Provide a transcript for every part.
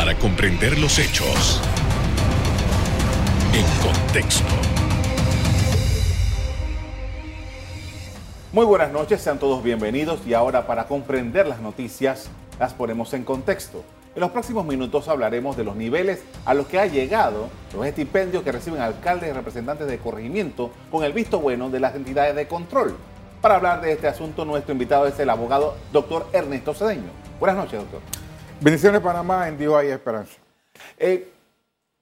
para comprender los hechos en contexto. Muy buenas noches, sean todos bienvenidos y ahora para comprender las noticias las ponemos en contexto. En los próximos minutos hablaremos de los niveles a los que ha llegado los estipendios que reciben alcaldes y representantes de corregimiento con el visto bueno de las entidades de control. Para hablar de este asunto, nuestro invitado es el abogado doctor Ernesto Cedeño. Buenas noches, doctor. Bendiciones Panamá, en Dios hay esperanza. Eh,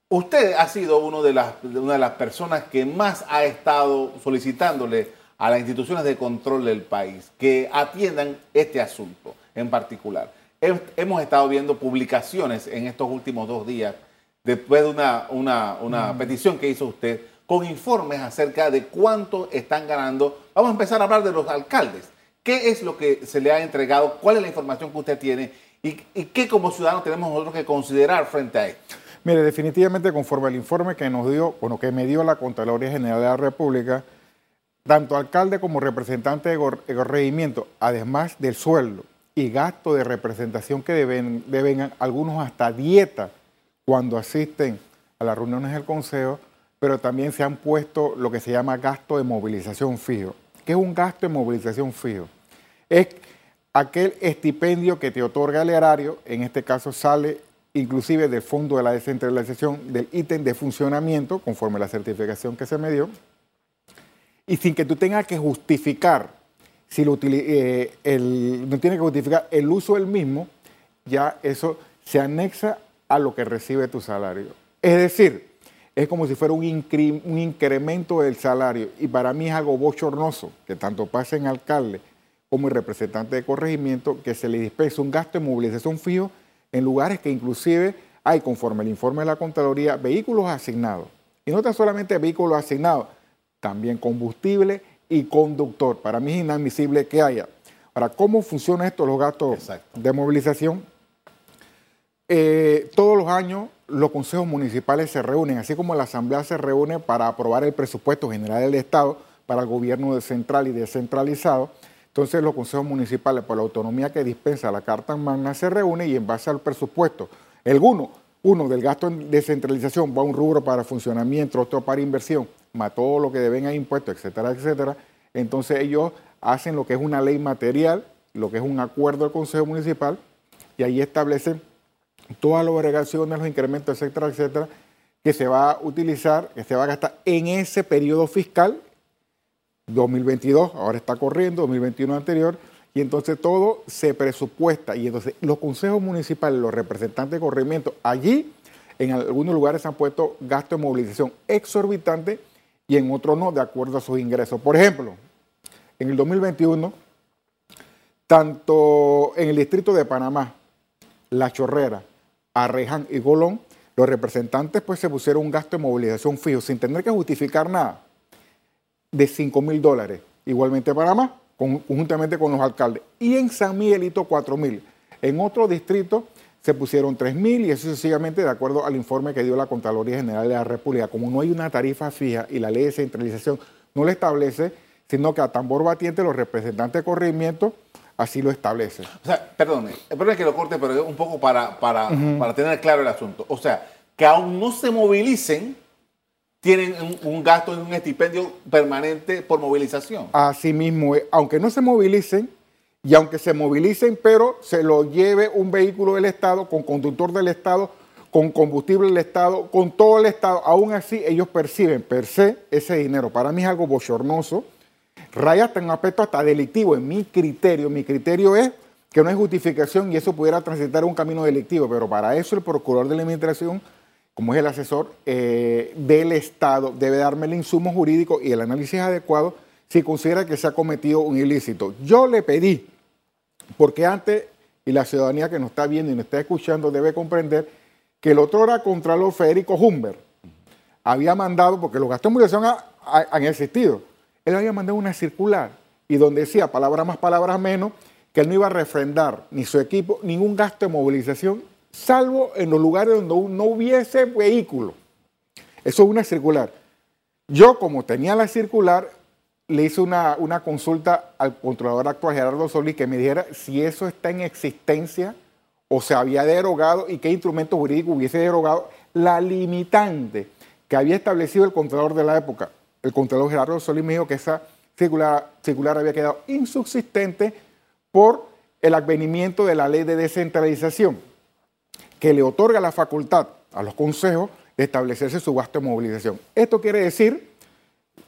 usted ha sido uno de las, una de las personas que más ha estado solicitándole a las instituciones de control del país que atiendan este asunto en particular. Hemos estado viendo publicaciones en estos últimos dos días, después de una, una, petición que hizo usted, con informes acerca de cuánto están ganando. Vamos a empezar a hablar de los alcaldes. ¿Qué es lo que se le ha entregado? ¿Cuál es la información que usted tiene? ¿Y, qué como ciudadanos tenemos nosotros que considerar frente a esto? Mire, definitivamente conforme al informe que nos dio, bueno, que me dio la Contraloría General de la República, tanto alcalde como representante de corregimiento, además del sueldo y gasto de representación que deben, deben algunos hasta dieta cuando asisten a las reuniones del Consejo, pero también se han puesto lo que se llama gasto de movilización fijo. ¿Qué es un gasto de movilización fijo? Es aquel estipendio que te otorga el erario, en este caso sale inclusive del fondo de la descentralización del ítem de funcionamiento, conforme a la certificación que se me dio, y sin que tú tengas que justificar, si lo eh, no tiene que justificar el uso del mismo, ya eso se anexa a lo que recibe tu salario. Es decir, es como si fuera un, un incremento del salario, y para mí es algo bochornoso que tanto pase en alcalde como el representante de corregimiento, que se le dispensa un gasto de movilización fijo en lugares que inclusive hay, conforme el informe de la Contraloría, vehículos asignados. Y no tan solamente vehículos asignados, también combustible y conductor. Para mí es inadmisible que haya. Ahora, ¿cómo funciona esto, los gastos de movilización? Eh, todos los años los consejos municipales se reúnen, así como la Asamblea se reúne para aprobar el presupuesto general del Estado para el gobierno central y descentralizado. Entonces los consejos municipales, por la autonomía que dispensa la Carta Magna, se reúnen y en base al presupuesto, el uno, uno del gasto en descentralización va a un rubro para funcionamiento, otro para inversión, más todo lo que deben a impuestos, etcétera, etcétera. Entonces ellos hacen lo que es una ley material, lo que es un acuerdo del Consejo Municipal, y ahí establecen todas las agregaciones, los incrementos, etcétera, etcétera, que se va a utilizar, que se va a gastar en ese periodo fiscal 2022, ahora está corriendo, 2021 anterior, y entonces todo se presupuesta. Y entonces los consejos municipales, los representantes de corrimiento, allí en algunos lugares han puesto gasto de movilización exorbitante y en otros no, de acuerdo a sus ingresos. Por ejemplo, en el 2021, tanto en el distrito de Panamá, La Chorrera, Arreján y Golón, los representantes pues se pusieron un gasto de movilización fijo sin tener que justificar nada de 5 mil dólares. Igualmente Panamá, conjuntamente con los alcaldes. Y en San Miguelito 4 mil. En otro distrito se pusieron 3 mil y eso sucesivamente de acuerdo al informe que dio la Contraloría General de la República. Como no hay una tarifa fija y la ley de centralización no la establece, sino que a tambor batiente los representantes de corrimiento así lo establecen. O sea, perdón, perdón que lo corte, pero un poco para, para, para tener claro el asunto. O sea, que aún no se movilicen tienen un, gasto en un estipendio permanente por movilización. Así mismo, aunque no se movilicen, y aunque se movilicen, pero se lo lleve un vehículo del Estado, con conductor del Estado, con combustible del Estado, con todo el Estado, aún así ellos perciben per se ese dinero. Para mí es algo bochornoso, raya hasta en un aspecto hasta delictivo, en mi criterio. Mi criterio es que no hay justificación y eso pudiera transitar un camino delictivo, pero para eso el procurador de la administración como es el asesor eh, del Estado, debe darme el insumo jurídico y el análisis adecuado si considera que se ha cometido un ilícito. Yo le pedí, porque antes, y la ciudadanía que nos está viendo y nos está escuchando debe comprender, que el otro era Contralor Federico Humber había mandado, porque los gastos de movilización han existido, él había mandado una circular y donde decía palabras más, palabras menos, que él no iba a refrendar ni su equipo ningún gasto de movilización salvo en los lugares donde no hubiese vehículo. Eso es una circular. Yo, como tenía la circular, le hice una, consulta al controlador actual, Gerardo Solís, que me dijera si eso está en existencia o se había derogado y qué instrumento jurídico hubiese derogado la limitante que había establecido el Contralor de la época. El Contralor Gerardo Solís me dijo que esa circular, circular había quedado insubsistente por el advenimiento de la ley de descentralización, que le otorga la facultad a los consejos de establecerse su gasto de movilización. Esto quiere decir,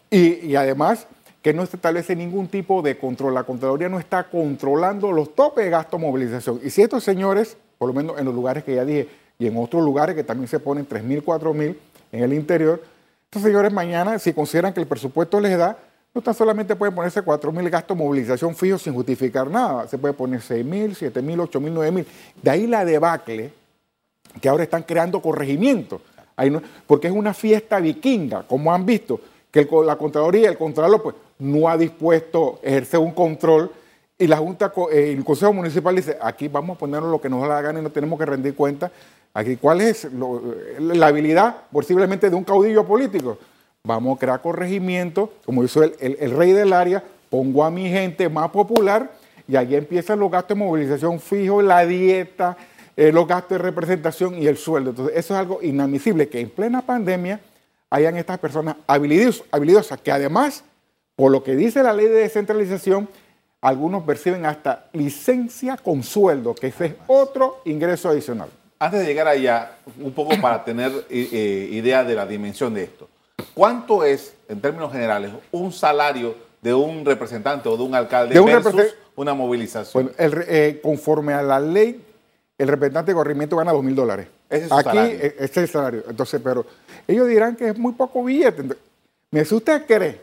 y, además, que no se establece ningún tipo de control. La Contraloría no está controlando los topes de gasto de movilización. Y si estos señores, por lo menos en los lugares que ya dije, y en otros lugares que también se ponen 3.000, 4.000 en el interior, estos señores mañana, si consideran que el presupuesto les da, no tan solamente pueden ponerse 4.000 gastos de movilización fijos sin justificar nada, se puede poner 6.000, 7.000, 8.000, 9.000. De ahí la debacle que ahora están creando corregimientos, porque es una fiesta vikinga, como han visto, que la Contraloría, el Contralor, pues no ha dispuesto a ejercer un control y la Junta, eh, el Consejo Municipal dice, aquí vamos a ponernos lo que nos la gana y no tenemos que rendir cuenta. Aquí, ¿cuál es la habilidad posiblemente de un caudillo político? Vamos a crear corregimiento, como hizo el, el, rey del área, pongo a mi gente más popular y allí empiezan los gastos de movilización fijo, la dieta, eh, los gastos de representación y el sueldo. Entonces, eso es algo inadmisible, que en plena pandemia hayan estas personas habilidosas, que además, por lo que dice la ley de descentralización, algunos perciben hasta licencia con sueldo, que ese es otro ingreso adicional. Antes de llegar allá, un poco para tener eh, eh, idea de la dimensión de esto, ¿cuánto es, en términos generales, un salario de un representante o de un alcalde de versus una movilización? Bueno, conforme a la ley el representante de corrimiento gana dos mil dólares. Aquí, salario. E, es el salario. Entonces, pero ellos dirán que es muy poco billete. Si usted cree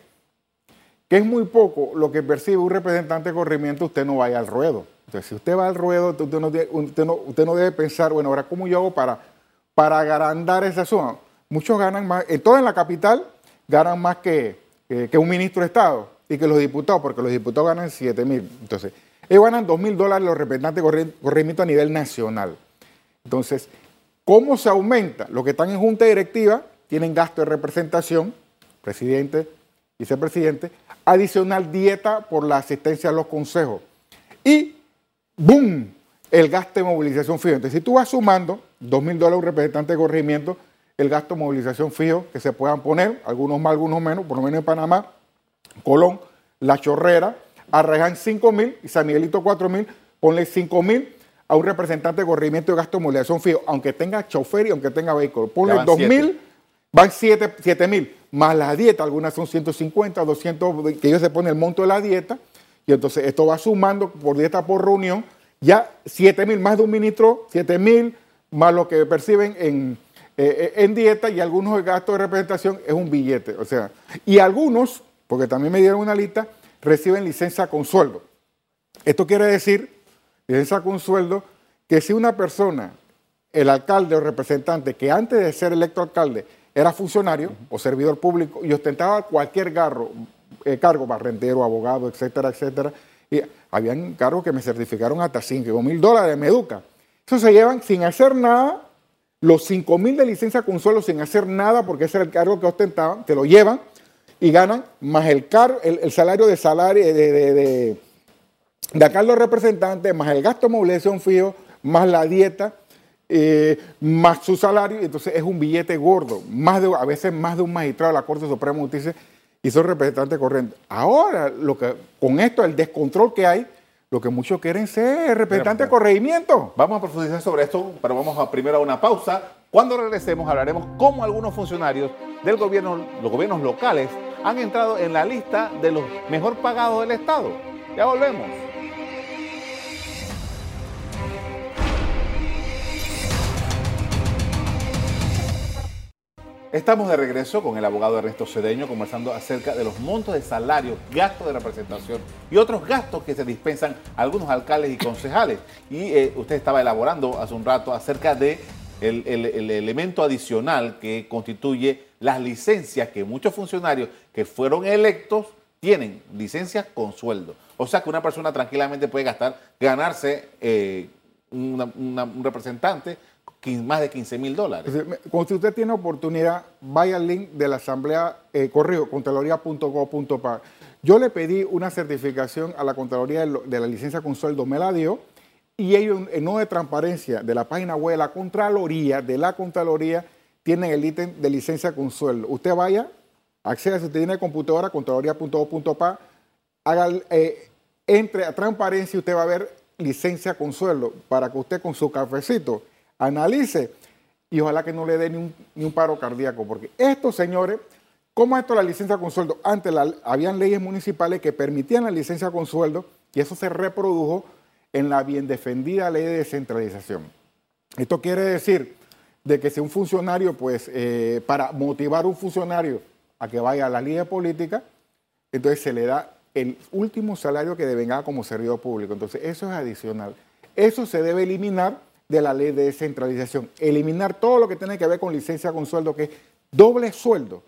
que es muy poco lo que percibe un representante de corrimiento, usted no vaya al ruedo. Entonces, si usted va al ruedo, usted no, usted no, debe pensar, bueno, ahora, ¿cómo yo hago para, para agrandar esa suma? Muchos ganan más, en toda la capital ganan más que, que, un ministro de Estado y que los diputados, porque los diputados ganan 7 mil. Entonces, ellos ganan 2 mil dólares los representantes de corrimiento a nivel nacional. Entonces, ¿cómo se aumenta? Los que están en junta directiva tienen gasto de representación, presidente, vicepresidente, adicional dieta por la asistencia a los consejos. Y, ¡boom!, el gasto de movilización fijo. Entonces, si tú vas sumando 2 mil dólares un representante de corrimiento, el gasto de movilización fijo que se puedan poner, algunos más, algunos menos, por lo menos en Panamá, Colón, La Chorrera, Arreján 5 mil y San Miguelito 4 mil, ponle 5 mil a un representante de corrimiento de gasto de movilización fijo, aunque tenga chofer y aunque tenga vehículo. Ponle 2 mil, van 7 mil, más la dieta, algunas son 150, 200, que ellos se ponen el monto de la dieta, y entonces esto va sumando por dieta por reunión, ya 7 mil, más de un ministro, 7 mil, más lo que perciben en, eh, en dieta y algunos gastos de representación es un billete. O sea, y algunos, porque también me dieron una lista, reciben licencia con sueldo. Esto quiere decir, licencia con sueldo, que si una persona, el alcalde o representante, que antes de ser electo alcalde era funcionario o servidor público y ostentaba cualquier cargo, eh, cargo barrendero, abogado, etcétera, etcétera, y habían cargos que me certificaron hasta 5 mil dólares, me educa. Eso se llevan sin hacer nada, los 5 mil de licencia con sueldo sin hacer nada, porque ese era el cargo que ostentaban, te lo llevan y ganan más el, car el, salario de salario de, de, de, de acá los representantes, más el gasto de movilización fijo, más la dieta, eh, más su salario, entonces es un billete gordo, más de, a veces más de un magistrado de la Corte Suprema de Justicia y son representantes corrientes. Ahora, lo que, con esto, el descontrol que hay, lo que muchos quieren ser representantes de corregimiento. Vamos a profundizar sobre esto, pero vamos a primero a una pausa. Cuando regresemos hablaremos cómo algunos funcionarios del gobierno, los gobiernos locales, han entrado en la lista de los mejor pagados del Estado. Ya volvemos. Estamos de regreso con el abogado Ernesto Cedeño conversando acerca de los montos de salario, gastos de representación y otros gastos que se dispensan algunos alcaldes y concejales. Y eh, usted estaba elaborando hace un rato acerca de el, elemento adicional que constituye las licencias que muchos funcionarios que fueron electos tienen, licencias con sueldo. O sea que una persona tranquilamente puede gastar, ganarse eh, un representante más de 15 mil dólares. Cuando usted tiene oportunidad, vaya al link de la asamblea, eh, correo, Yo le pedí una certificación a la Contraloría de, la licencia con sueldo, me la dio, y ellos en no de transparencia de la página web de la Contraloría, de la Contraloría, tienen el ítem de licencia con sueldo. Usted vaya, acceda si usted tiene computadora, contraloría.gov.pa, haga, eh, entre a transparencia y usted va a ver licencia con sueldo para que usted con su cafecito analice y ojalá que no le dé ni un, paro cardíaco, porque estos señores, ¿cómo esto la licencia con sueldo? Antes habían leyes municipales que permitían la licencia con sueldo y eso se reprodujo en la bien defendida ley de descentralización. Esto quiere decir de que si un funcionario, pues, eh, para motivar a un funcionario a que vaya a la línea política, entonces se le da el último salario que devenga como servidor público. Entonces, eso es adicional. Eso se debe eliminar de la ley de descentralización. Eliminar todo lo que tiene que ver con licencia con sueldo, que es doble sueldo.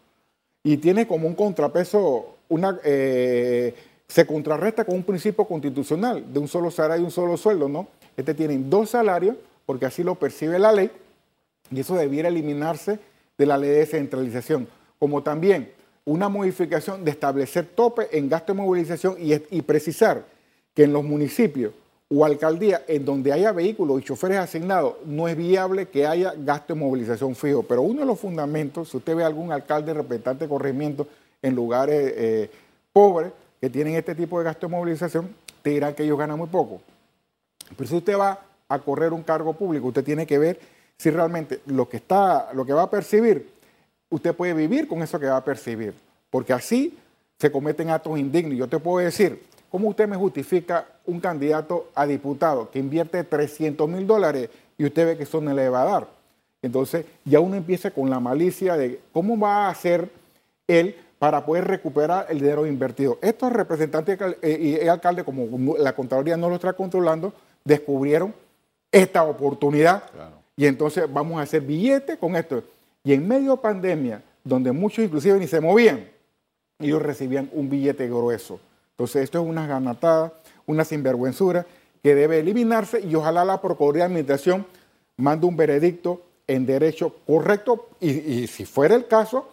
Y tiene como un contrapeso, una, eh, se contrarresta con un principio constitucional de un solo salario y un solo sueldo, ¿no? Este tiene dos salarios, porque así lo percibe la ley, y eso debiera eliminarse de la ley de descentralización. Como también una modificación de establecer tope en gasto de movilización y, precisar que en los municipios o alcaldías en donde haya vehículos y choferes asignados, no es viable que haya gasto de movilización fijo. Pero uno de los fundamentos, si usted ve algún alcalde representante de corregimiento en lugares eh, pobres que tienen este tipo de gasto de movilización, te dirán que ellos ganan muy poco. Pero si usted va a correr un cargo público, usted tiene que ver si realmente lo que, está, lo que va a percibir usted puede vivir con eso que va a percibir, porque así se cometen actos indignos. Yo te puedo decir, ¿cómo usted me justifica un candidato a diputado que invierte 300 mil dólares y usted ve que eso no le va a dar? Entonces ya uno empieza con la malicia de cómo va a hacer él para poder recuperar el dinero invertido. Estos representantes y el alcalde, como la Contraloría no lo está controlando, descubrieron esta oportunidad y entonces vamos a hacer billetes con esto. Y en medio de pandemia, donde muchos inclusive ni se movían, ellos recibían un billete grueso. Entonces esto es una ganatada, una sinvergüenzura que debe eliminarse y ojalá la Procuraduría de Administración mande un veredicto en derecho correcto y, y, si fuera el caso,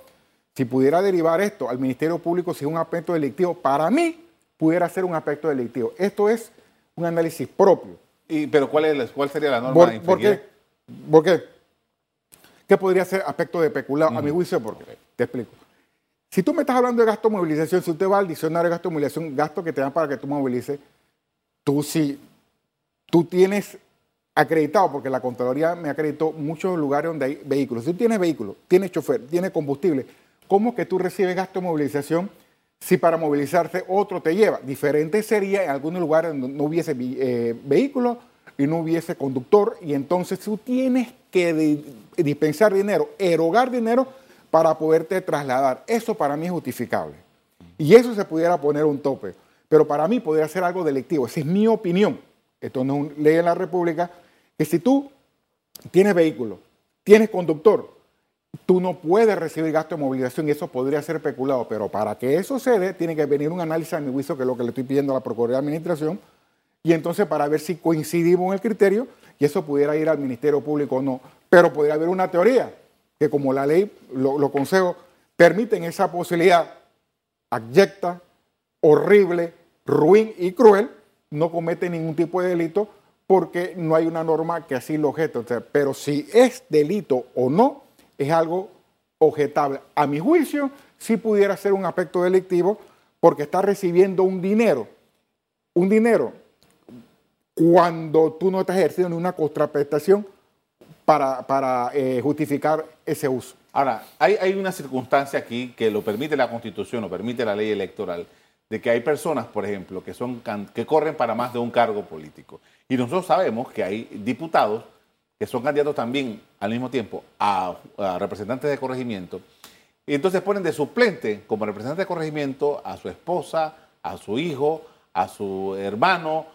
si pudiera derivar esto al Ministerio Público si es un aspecto delictivo, para mí pudiera ser un aspecto delictivo. Esto es un análisis propio. ¿Y, ¿Pero cuál, es, cuál sería la norma? ¿Por, ¿por qué? ¿Por qué? ¿Qué podría ser aspecto de peculado? A mi juicio, porque te explico. Si tú me estás hablando de gasto de movilización, si usted va al diccionario de gasto de movilización, gasto que te dan para que tú movilices, tú sí, tú tienes acreditado, porque la Contraloría me acreditó muchos lugares donde hay vehículos. Si tú tienes vehículo, tienes chofer, tienes combustible, ¿cómo que tú recibes gasto de movilización si para movilizarte otro te lleva? Diferente sería en algunos lugares donde no hubiese eh, vehículo y no hubiese conductor, y entonces tú tienes que dispensar dinero, erogar dinero para poderte trasladar. Eso para mí es justificable. Y eso se pudiera poner un tope. Pero para mí podría ser algo delictivo. Esa es mi opinión. Esto no es una ley en la República. Que si tú tienes vehículo, tienes conductor, tú no puedes recibir gasto de movilización y eso podría ser especulado. Pero para que eso se dé, tiene que venir un análisis a mi juicio, que es lo que le estoy pidiendo a la Procuraduría de Administración, y entonces para ver si coincidimos en el criterio y eso pudiera ir al Ministerio Público o no. Pero podría haber una teoría que como la ley, los consejos permiten esa posibilidad abyecta, horrible, ruin y cruel, no comete ningún tipo de delito porque no hay una norma que así lo objete. pero si es delito o no, es algo objetable. A mi juicio, sí pudiera ser un aspecto delictivo porque está recibiendo un dinero, un dinero cuando tú no estás ejerciendo una contraprestación para, eh, justificar ese uso. Ahora, hay, una circunstancia aquí que lo permite la Constitución, lo permite la ley electoral, de que hay personas, por ejemplo, que, son, que corren para más de un cargo político. Y nosotros sabemos que hay diputados que son candidatos también al mismo tiempo a, representantes de corregimiento, y entonces ponen de suplente como representante de corregimiento a su esposa, a su hijo, a su hermano,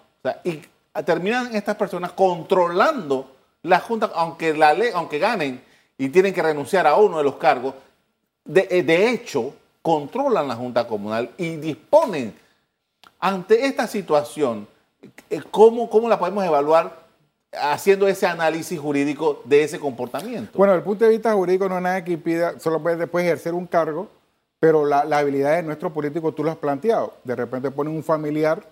y terminan estas personas controlando la Junta, aunque la ley, aunque ganen y tienen que renunciar a uno de los cargos, de, eh, hecho controlan la Junta Comunal y disponen ante esta situación, eh, ¿cómo, cómo la podemos evaluar haciendo ese análisis jurídico de ese comportamiento? Bueno, el punto de vista jurídico no hay nada que impida, solo puedes después ejercer un cargo, pero la, la habilidad de nuestro político tú lo has planteado. De repente ponen un familiar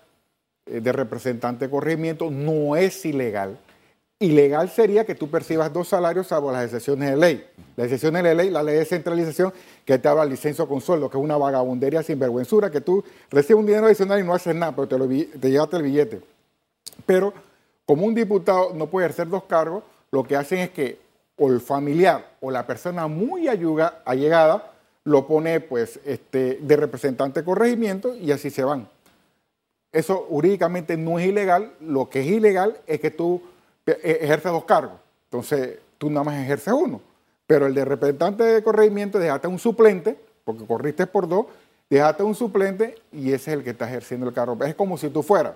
eh, de representante de corregimiento no es ilegal. Ilegal sería que tú percibas dos salarios salvo las excepciones de ley. Las excepciones de ley, la ley de centralización, que te habla licencia con sueldo, que es una vagabundería sin vergüenzura, que tú recibes un dinero adicional y no haces nada, pero te, lo, te llevaste el billete. Pero como un diputado no puede ejercer dos cargos, lo que hacen es que o el familiar o la persona muy allegada lo pone pues este, de representante corregimiento y así se van. Eso jurídicamente no es ilegal, lo que es ilegal es que tú e, ejerces dos cargos, entonces tú nada más ejerces uno, pero el de representante de corregimiento dejaste un suplente, porque corriste por dos, dejaste un suplente y ese es el que está ejerciendo el cargo. Es como si tú fueras.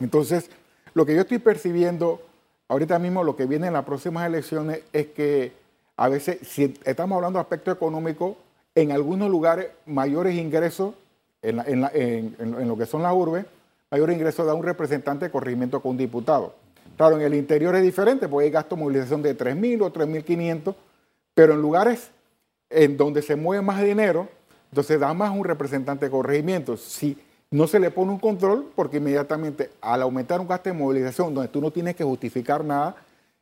Entonces, lo que yo estoy percibiendo ahorita mismo, lo que viene en las próximas elecciones es que a veces, si estamos hablando de aspecto económico, en algunos lugares mayores ingresos, en, lo que son las urbes, mayores ingresos da un representante de corregimiento con un diputado. Claro, en el interior es diferente, porque hay gasto de movilización de 3.000 o 3.500, pero en lugares en donde se mueve más dinero, entonces da más un representante de corregimiento. Si no se le pone un control, porque inmediatamente al aumentar un gasto de movilización donde tú no tienes que justificar nada,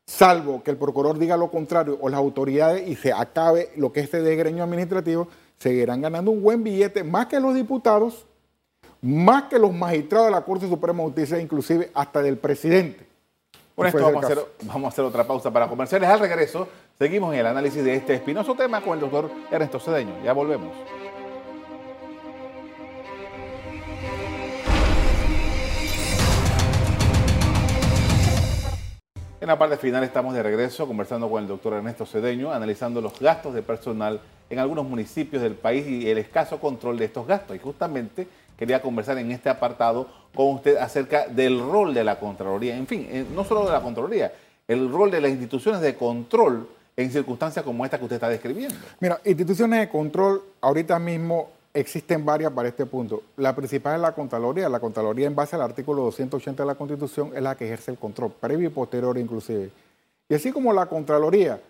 salvo que el procurador diga lo contrario o las autoridades y se acabe lo que es este desgreño administrativo, seguirán ganando un buen billete, más que los diputados, más que los magistrados de la Corte Suprema de Justicia, inclusive hasta del presidente. Por esto vamos a, hacer, vamos a, hacer, otra pausa para comerciales. Al regreso, seguimos en el análisis de este espinoso tema con el doctor Ernesto Cedeño. Ya volvemos. En la parte final estamos de regreso conversando con el doctor Ernesto Cedeño, analizando los gastos de personal en algunos municipios del país y el escaso control de estos gastos. Y justamente quería conversar en este apartado con usted acerca del rol de la Contraloría. En fin, eh, no solo de la Contraloría, el rol de las instituciones de control en circunstancias como esta que usted está describiendo. Mira, instituciones de control ahorita mismo existen varias para este punto. La principal es la Contraloría. La Contraloría, en base al artículo 280 de la Constitución, es la que ejerce el control, previo y posterior inclusive. Y así como la Contraloría,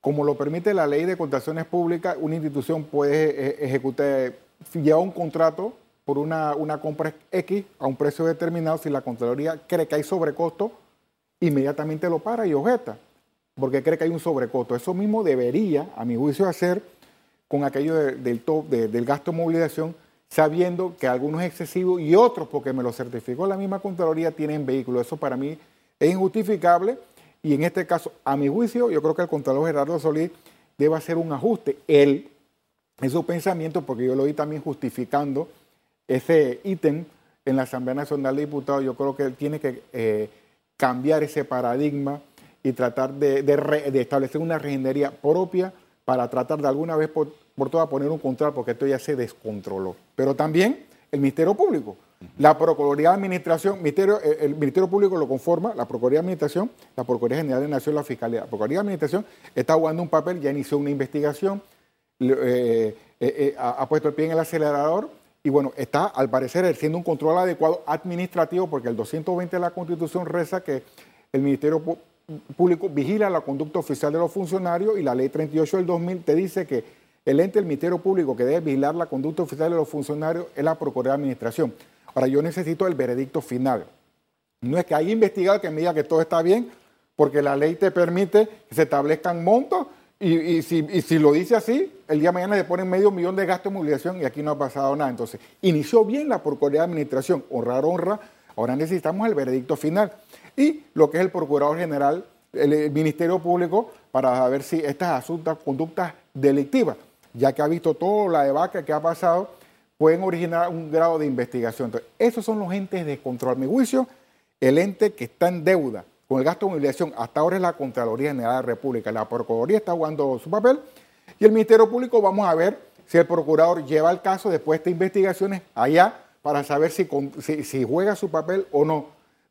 como lo permite la ley de contrataciones públicas, una institución puede ejecutar, llevar un contrato por una, una compra X a un precio determinado, si la Contraloría cree que hay sobrecosto, inmediatamente lo para y objeta, porque cree que hay un sobrecosto. Eso mismo debería, a mi juicio, hacer con aquello del, top, del gasto de movilización, sabiendo que algunos es excesivo y otros, porque me lo certificó la misma Contraloría, tienen vehículos. Eso para mí es injustificable y en este caso, a mi juicio, yo creo que el Contralor Gerardo Solís debe hacer un ajuste. Él, en su pensamiento, porque yo lo vi también justificando ese ítem en la Asamblea Nacional de Diputados, yo creo que él tiene que eh, cambiar ese paradigma y tratar de, de establecer una regenería propia para tratar de alguna vez por todas poner un control, porque esto ya se descontroló. Pero también el Ministerio Público. La Procuraduría de Administración, ministerio, eh, el Ministerio Público lo conforma, la Procuraduría de Administración, la Procuraduría General de Nación, la Fiscalía. La Procuraduría de Administración está jugando un papel, ya inició una investigación, eh, eh, ha, puesto el pie en el acelerador y bueno, está al parecer ejerciendo un control adecuado administrativo porque el 220 de la Constitución reza que el Ministerio Público vigila la conducta oficial de los funcionarios y la Ley 38 del 2000 te dice que el ente del Ministerio Público que debe vigilar la conducta oficial de los funcionarios es la Procuraduría de Administración. Ahora, yo necesito el veredicto final. No es que haya investigado que me diga que todo está bien, porque la ley te permite que se establezcan montos y, si, lo dice así, el día de mañana le ponen medio millón de gastos de movilización y aquí no ha pasado nada. Entonces, inició bien la Procuraduría de Administración, honrar, honra. Ahora necesitamos el veredicto final. Y lo que es el Procurador General, el, Ministerio Público, para ver si estas asuntos, conductas delictivas, ya que ha visto toda la debacle que ha pasado, pueden originar un grado de investigación. Entonces, esos son los entes de control. A mi juicio, el ente que está en deuda con el gasto de movilización hasta ahora es la Contraloría General de la República. La Procuraduría está jugando su papel y el Ministerio Público vamos a ver si el procurador lleva el caso después de investigaciones allá para saber si, si juega su papel o no.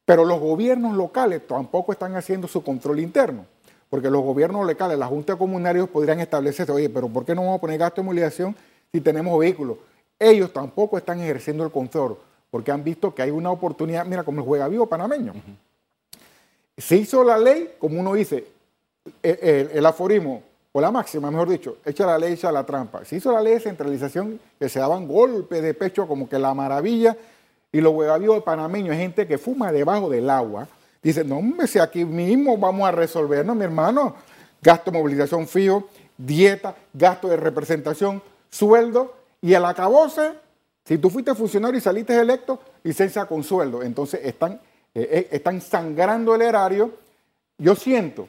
Pero los gobiernos locales tampoco están haciendo su control interno porque los gobiernos locales, las juntas comunarios podrían establecerse, oye, pero ¿por qué no vamos a poner gasto de movilización si tenemos vehículos? Ellos tampoco están ejerciendo el control, porque han visto que hay una oportunidad, mira, como el juega vivo panameño. Se hizo la ley, como uno dice, el, aforismo, o la máxima, mejor dicho, echa la ley, echa la trampa. Se hizo la ley de centralización, que se daban golpes de pecho como que la maravilla, Y los huevavivos panameños, gente que fuma debajo del agua, dicen, no, hombre, si aquí mismo vamos a resolvernos, mi hermano, gasto de movilización fijo, dieta, gasto de representación, sueldo, y el acabose, si tú fuiste funcionario y saliste electo, licencia con sueldo. Entonces están, eh, eh, están sangrando el erario. Yo siento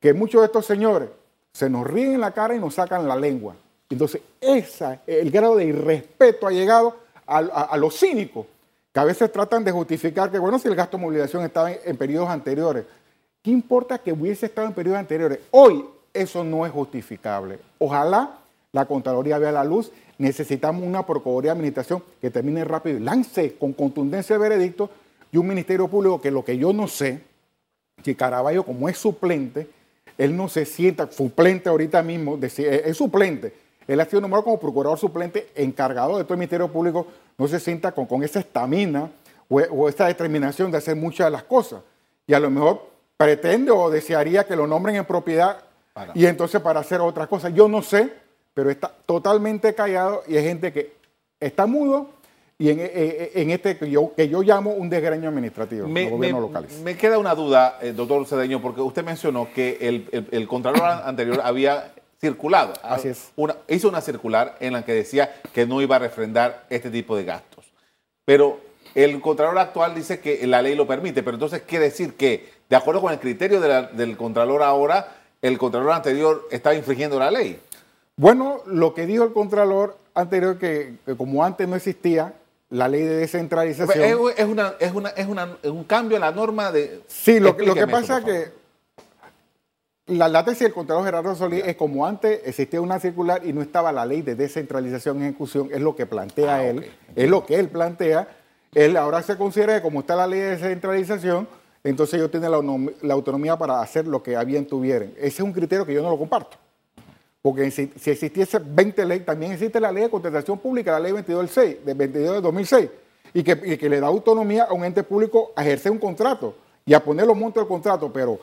que muchos de estos señores se nos ríen en la cara y nos sacan la lengua. Entonces, esa, el grado de irrespeto ha llegado a, los cínicos, que a veces tratan de justificar que, bueno, si el gasto de movilización estaba en, periodos anteriores, ¿qué importa que hubiese estado en periodos anteriores? Hoy eso no es justificable. Ojalá la Contraloría vea la luz. Necesitamos una Procuraduría de Administración que termine rápido y lance con contundencia el veredicto y un Ministerio Público que lo que yo no sé, que Caraballo como es suplente, él no se sienta suplente ahorita mismo, es suplente, él ha sido nombrado como procurador suplente encargado de todo el Ministerio Público, no se sienta con, con esa estamina o, esa determinación de hacer muchas de las cosas. Y a lo mejor pretende o desearía que lo nombren en propiedad y entonces para hacer otras cosas. Yo no sé, pero está totalmente callado y hay gente que está mudo y en, eh, eh, en, este que yo, que yo llamo un desgreño administrativo me, los gobiernos locales. Me queda una duda, eh, doctor Cedeño, porque usted mencionó que el, el, el Contralor anterior había circulado. Así es. Una, hizo una circular en la que decía que no iba a refrendar este tipo de gastos. Pero el Contralor actual dice que la ley lo permite, pero entonces quiere decir que, de acuerdo con el criterio del Contralor ahora, el Contralor anterior estaba infringiendo la ley. Bueno, lo que dijo el Contralor anterior, que, como antes no existía la ley de descentralización. Es, una, es, una, es, una, un cambio en la norma de. Sí, lo, lo que pasa es que la, tesis del Contralor Gerardo Solís es como antes existía una circular y no estaba la ley de descentralización y ejecución, es lo que plantea ah, él, es lo que él plantea. Él ahora se considera que como está la ley de descentralización, entonces ellos tienen la, autonomía para hacer lo que a bien tuvieran. Ese es un criterio que yo no lo comparto. Porque si, existiese 20 leyes, también existe la ley de contratación pública, la ley 22 del 6, de 22 de 2006, y que, y que le da autonomía a un ente público a ejercer un contrato y a poner los montos del contrato, pero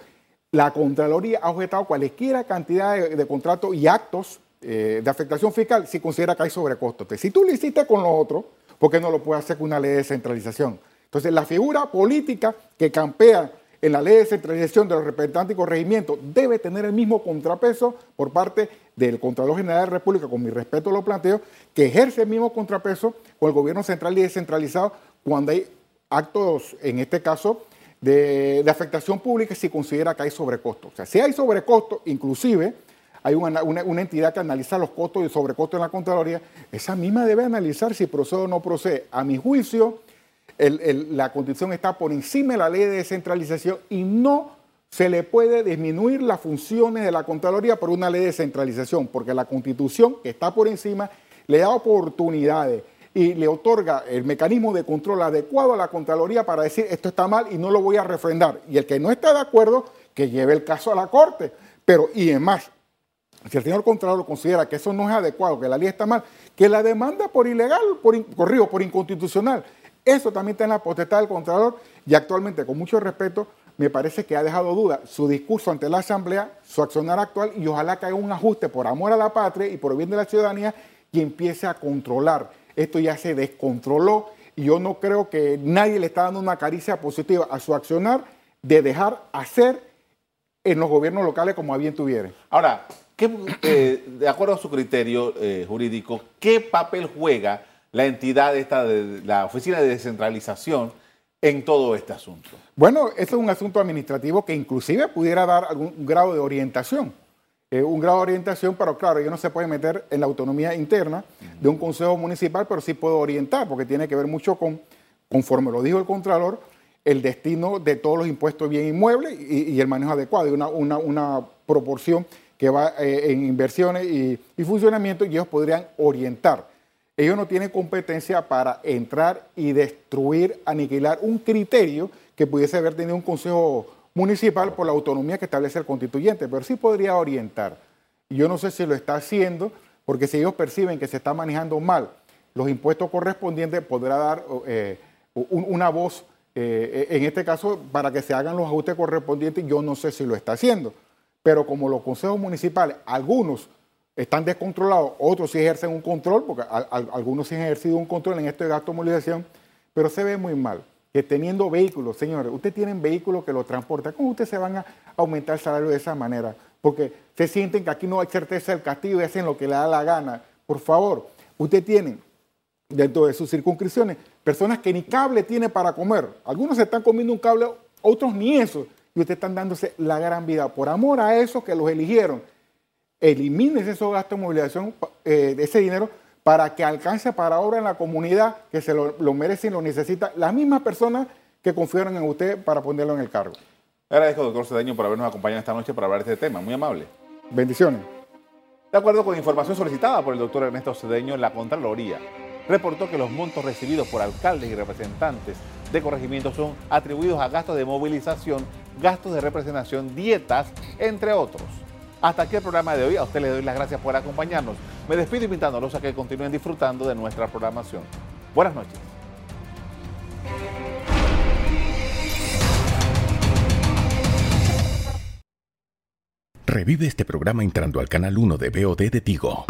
la Contraloría ha objetado cualquier cantidad de, contratos y actos eh, de afectación fiscal si considera que hay sobrecostos. Si tú lo hiciste con los otros, ¿por qué no lo puedes hacer con una ley de descentralización? Entonces, la figura política que campea en la ley de descentralización de los representantes y corregimientos debe tener el mismo contrapeso por parte del Contralor General de la República, con mi respeto lo planteo, que ejerce el mismo contrapeso con el gobierno central y descentralizado cuando hay actos, en este caso, de, afectación pública si considera que hay sobrecostos. O sea, si hay sobrecostos, inclusive hay una, entidad que analiza los costos y sobrecostos en la Contraloría, esa misma debe analizar si procede o no procede. A mi juicio, la Constitución está por encima de la ley de descentralización y no se le puede disminuir las funciones de la Contraloría por una ley de descentralización, porque la Constitución, que está por encima, le da oportunidades y le otorga el mecanismo de control adecuado a la Contraloría para decir esto está mal y no lo voy a refrendar. Y el que no está de acuerdo, que lleve el caso a la Corte. Pero, y además, si el señor Contralor considera que eso no es adecuado, que la ley está mal, que la demanda por ilegal, por por inconstitucional. Eso también está en la potestad del Contralor y actualmente, con mucho respeto, me parece que ha dejado duda su discurso ante la Asamblea, su accionar actual y ojalá que haga un ajuste por amor a la patria y por bien de la ciudadanía y empiece a controlar esto ya se descontroló y yo no creo que nadie le está dando una caricia positiva a su accionar de dejar hacer en los gobiernos locales como a bien tuviera. Ahora, eh, de acuerdo a su criterio eh, jurídico, ¿qué papel juega la entidad esta de la Oficina de Descentralización en todo este asunto? Bueno, eso es un asunto administrativo que inclusive pudiera dar algún grado de orientación eh, un grado de orientación, pero claro, yo no se puede meter en la autonomía interna de un consejo municipal, pero sí puedo orientar, porque tiene que ver mucho con, conforme lo dijo el Contralor, el destino de todos los impuestos bien inmuebles y, el manejo adecuado, y una, una, proporción que va eh, en inversiones y, y, funcionamiento, y ellos podrían orientar. Ellos no tienen competencia para entrar y destruir, aniquilar un criterio que pudiese haber tenido un consejo municipal por la autonomía que establece el constituyente, pero sí podría orientar. Yo no sé si lo está haciendo, porque si ellos perciben que se está manejando mal los impuestos correspondientes, podrá dar eh, una voz, eh, en este caso, para que se hagan los ajustes correspondientes. Yo no sé si lo está haciendo, pero como los consejos municipales, algunos están descontrolados, otros sí ejercen un control, porque algunos sí han ejercido un control en este gasto de movilización, pero se ve muy mal teniendo vehículos, señores, ustedes tienen vehículos que lo transportan, ¿cómo ustedes se van a aumentar el salario de esa manera? Porque se sienten que aquí no hay certeza del castigo y hacen lo que le da la gana. Por favor, ustedes tienen dentro de sus circunscripciones personas que ni cable tienen para comer. Algunos se están comiendo un cable, otros ni eso. Y ustedes están dándose la gran vida. Por amor a esos que los eligieron, eliminen esos gastos de movilización, eh, ese dinero, para que alcance para ahora en la comunidad que se lo, lo merecen, lo necesita, las mismas personas que confiaron en usted para ponerlo en el cargo. Agradezco, doctor Cedeño, por habernos acompañado esta noche para hablar de este tema. Muy amable. Bendiciones. De acuerdo con información solicitada por el doctor Ernesto Cedeño, la Contraloría reportó que los montos recibidos por alcaldes y representantes de corregimientos son atribuidos a gastos de movilización, gastos de representación, dietas, entre otros. Hasta aquí el programa de hoy. A usted le doy las gracias por acompañarnos. Me despido invitándolos a que continúen disfrutando de nuestra programación. Buenas noches. Revive este programa entrando al canal 1 de BOD de Tigo.